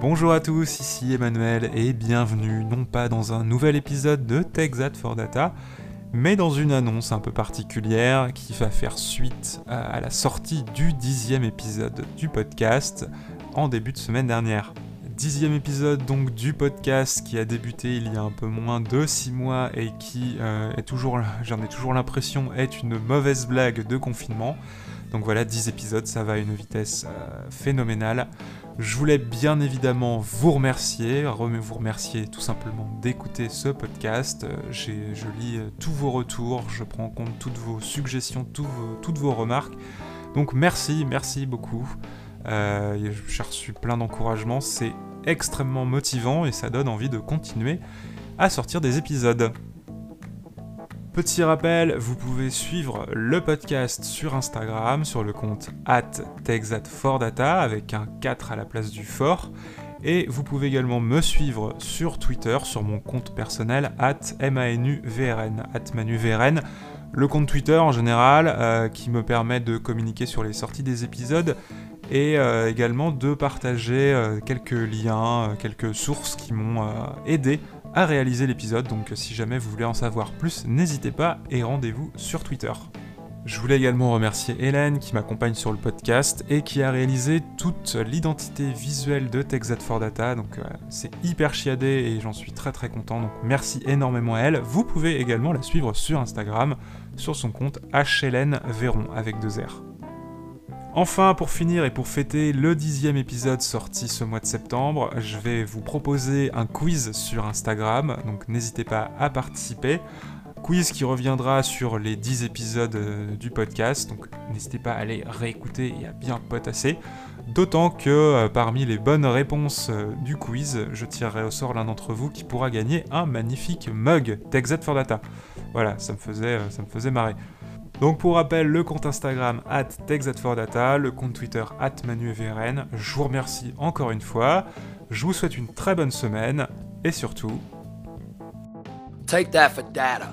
Bonjour à tous, ici Emmanuel et bienvenue non pas dans un nouvel épisode de TechZat for Data, mais dans une annonce un peu particulière qui va faire suite à la sortie du dixième épisode du podcast en début de semaine dernière. Dixième épisode donc du podcast qui a débuté il y a un peu moins de six mois et qui euh, est toujours, j'en ai toujours l'impression, est une mauvaise blague de confinement. Donc voilà, 10 épisodes, ça va à une vitesse euh, phénoménale. Je voulais bien évidemment vous remercier, vous remercier tout simplement d'écouter ce podcast. Euh, je lis euh, tous vos retours, je prends en compte toutes vos suggestions, toutes vos remarques. Donc merci, merci beaucoup. J'ai reçu plein d'encouragements, c'est extrêmement motivant et ça donne envie de continuer à sortir des épisodes. Petit rappel, vous pouvez suivre le podcast sur Instagram sur le compte at TechZatForData avec un 4 à la place du fort. Et vous pouvez également me suivre sur Twitter sur mon compte personnel at MANUVRN, at ManuVRN. Le compte Twitter en général euh, qui me permet de communiquer sur les sorties des épisodes et euh, également de partager euh, quelques liens, quelques sources qui m'ont aidé à réaliser l'épisode, donc si jamais vous voulez en savoir plus, n'hésitez pas et rendez-vous sur Twitter. Je voulais également remercier Hélène qui m'accompagne sur le podcast et qui a réalisé toute l'identité visuelle de TechZat4Data, donc euh, c'est hyper chiadé et j'en suis très très content, donc merci énormément à elle. Vous pouvez également la suivre sur Instagram, sur son compte HLN Véron avec deux R. Enfin, pour finir et pour fêter le dixième épisode sorti ce mois de septembre, je vais vous proposer un quiz sur Instagram, donc n'hésitez pas à participer. Quiz qui reviendra sur les 10 épisodes euh, du podcast, donc n'hésitez pas à aller réécouter et à bien potasser. D'autant que euh, parmi les bonnes réponses euh, du quiz, je tirerai au sort l'un d'entre vous qui pourra gagner un magnifique mug TechZ4Data. Voilà, ça faisait, ça me faisait marrer. Donc pour rappel, le compte Instagram at TechZatForData, le compte Twitter at ManuEVRN. Je vous remercie encore une fois. Je vous souhaite une très bonne semaine et surtout. Take that for data.